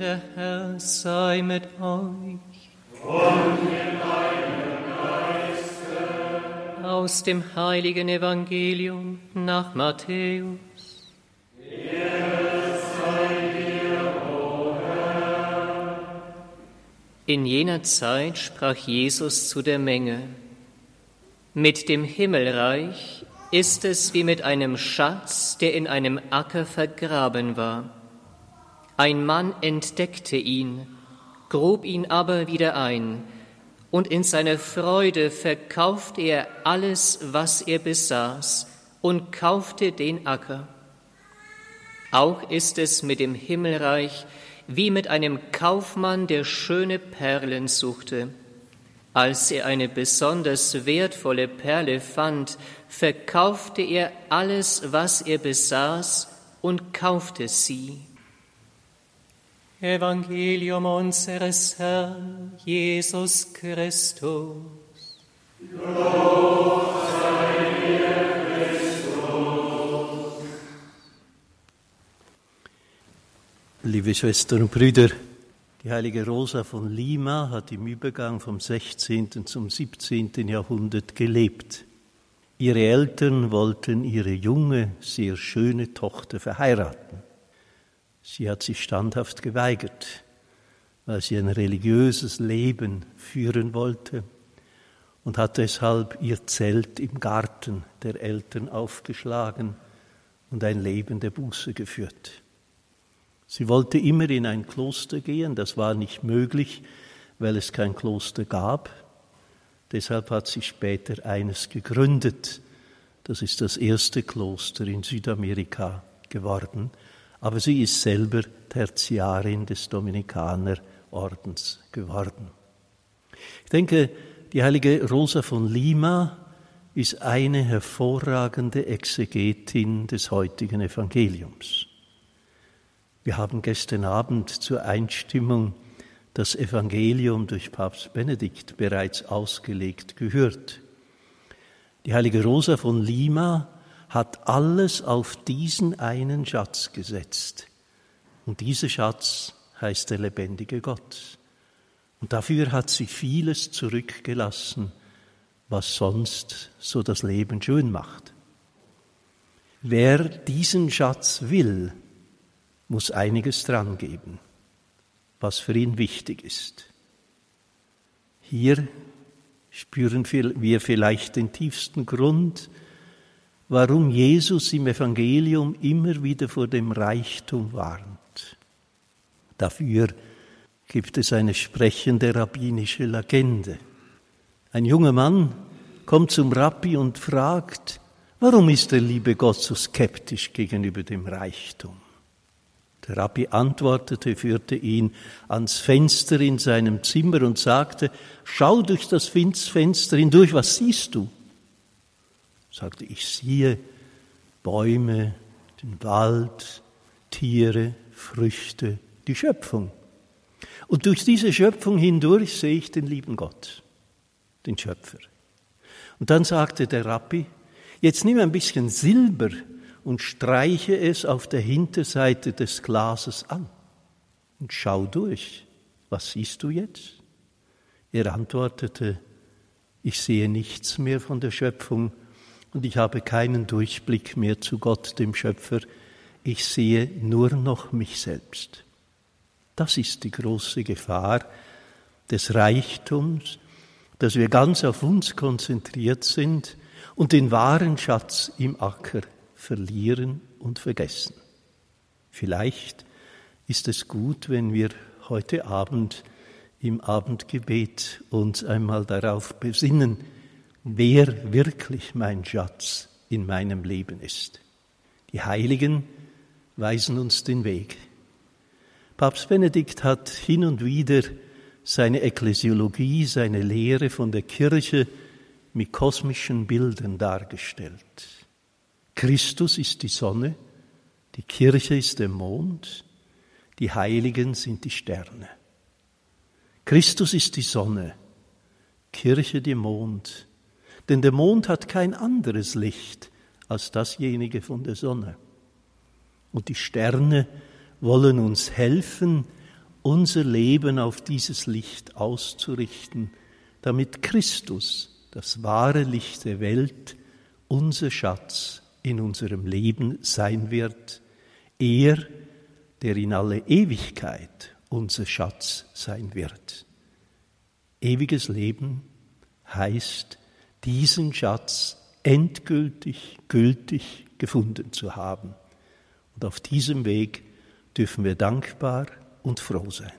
Der Herr sei mit euch. Und mit deinem Geiste. Aus dem heiligen Evangelium nach Matthäus. In jener Zeit sprach Jesus zu der Menge, mit dem Himmelreich ist es wie mit einem Schatz, der in einem Acker vergraben war. Ein Mann entdeckte ihn, grub ihn aber wieder ein, und in seiner Freude verkaufte er alles, was er besaß, und kaufte den Acker. Auch ist es mit dem Himmelreich wie mit einem Kaufmann, der schöne Perlen suchte. Als er eine besonders wertvolle Perle fand, verkaufte er alles, was er besaß, und kaufte sie. Evangelium unseres Herrn Jesus Christus. Lob sei dir, Christus. Liebe Schwestern und Brüder, die heilige Rosa von Lima hat im Übergang vom 16. zum 17. Jahrhundert gelebt. Ihre Eltern wollten ihre junge, sehr schöne Tochter verheiraten. Sie hat sich standhaft geweigert, weil sie ein religiöses Leben führen wollte und hat deshalb ihr Zelt im Garten der Eltern aufgeschlagen und ein Leben der Buße geführt. Sie wollte immer in ein Kloster gehen, das war nicht möglich, weil es kein Kloster gab. Deshalb hat sie später eines gegründet. Das ist das erste Kloster in Südamerika geworden aber sie ist selber Tertiarin des Dominikanerordens geworden. Ich denke, die heilige Rosa von Lima ist eine hervorragende Exegetin des heutigen Evangeliums. Wir haben gestern Abend zur Einstimmung das Evangelium durch Papst Benedikt bereits ausgelegt gehört. Die heilige Rosa von Lima hat alles auf diesen einen Schatz gesetzt. Und dieser Schatz heißt der lebendige Gott. Und dafür hat sie vieles zurückgelassen, was sonst so das Leben schön macht. Wer diesen Schatz will, muss einiges dran geben, was für ihn wichtig ist. Hier spüren wir vielleicht den tiefsten Grund, warum Jesus im Evangelium immer wieder vor dem Reichtum warnt. Dafür gibt es eine sprechende rabbinische Legende. Ein junger Mann kommt zum Rabbi und fragt, warum ist der liebe Gott so skeptisch gegenüber dem Reichtum? Der Rabbi antwortete, führte ihn ans Fenster in seinem Zimmer und sagte, schau durch das Fenster hindurch, was siehst du? Sagte, ich sehe Bäume, den Wald, Tiere, Früchte, die Schöpfung. Und durch diese Schöpfung hindurch sehe ich den lieben Gott, den Schöpfer. Und dann sagte der Rabbi, jetzt nimm ein bisschen Silber und streiche es auf der Hinterseite des Glases an und schau durch. Was siehst du jetzt? Er antwortete, ich sehe nichts mehr von der Schöpfung, und ich habe keinen Durchblick mehr zu Gott, dem Schöpfer. Ich sehe nur noch mich selbst. Das ist die große Gefahr des Reichtums, dass wir ganz auf uns konzentriert sind und den wahren Schatz im Acker verlieren und vergessen. Vielleicht ist es gut, wenn wir heute Abend im Abendgebet uns einmal darauf besinnen, wer wirklich mein Schatz in meinem Leben ist. Die Heiligen weisen uns den Weg. Papst Benedikt hat hin und wieder seine Ekklesiologie, seine Lehre von der Kirche mit kosmischen Bildern dargestellt. Christus ist die Sonne, die Kirche ist der Mond, die Heiligen sind die Sterne. Christus ist die Sonne, Kirche der Mond, denn der Mond hat kein anderes Licht als dasjenige von der Sonne. Und die Sterne wollen uns helfen, unser Leben auf dieses Licht auszurichten, damit Christus, das wahre Licht der Welt, unser Schatz in unserem Leben sein wird, er, der in alle Ewigkeit unser Schatz sein wird. Ewiges Leben heißt, diesen Schatz endgültig, gültig gefunden zu haben. Und auf diesem Weg dürfen wir dankbar und froh sein.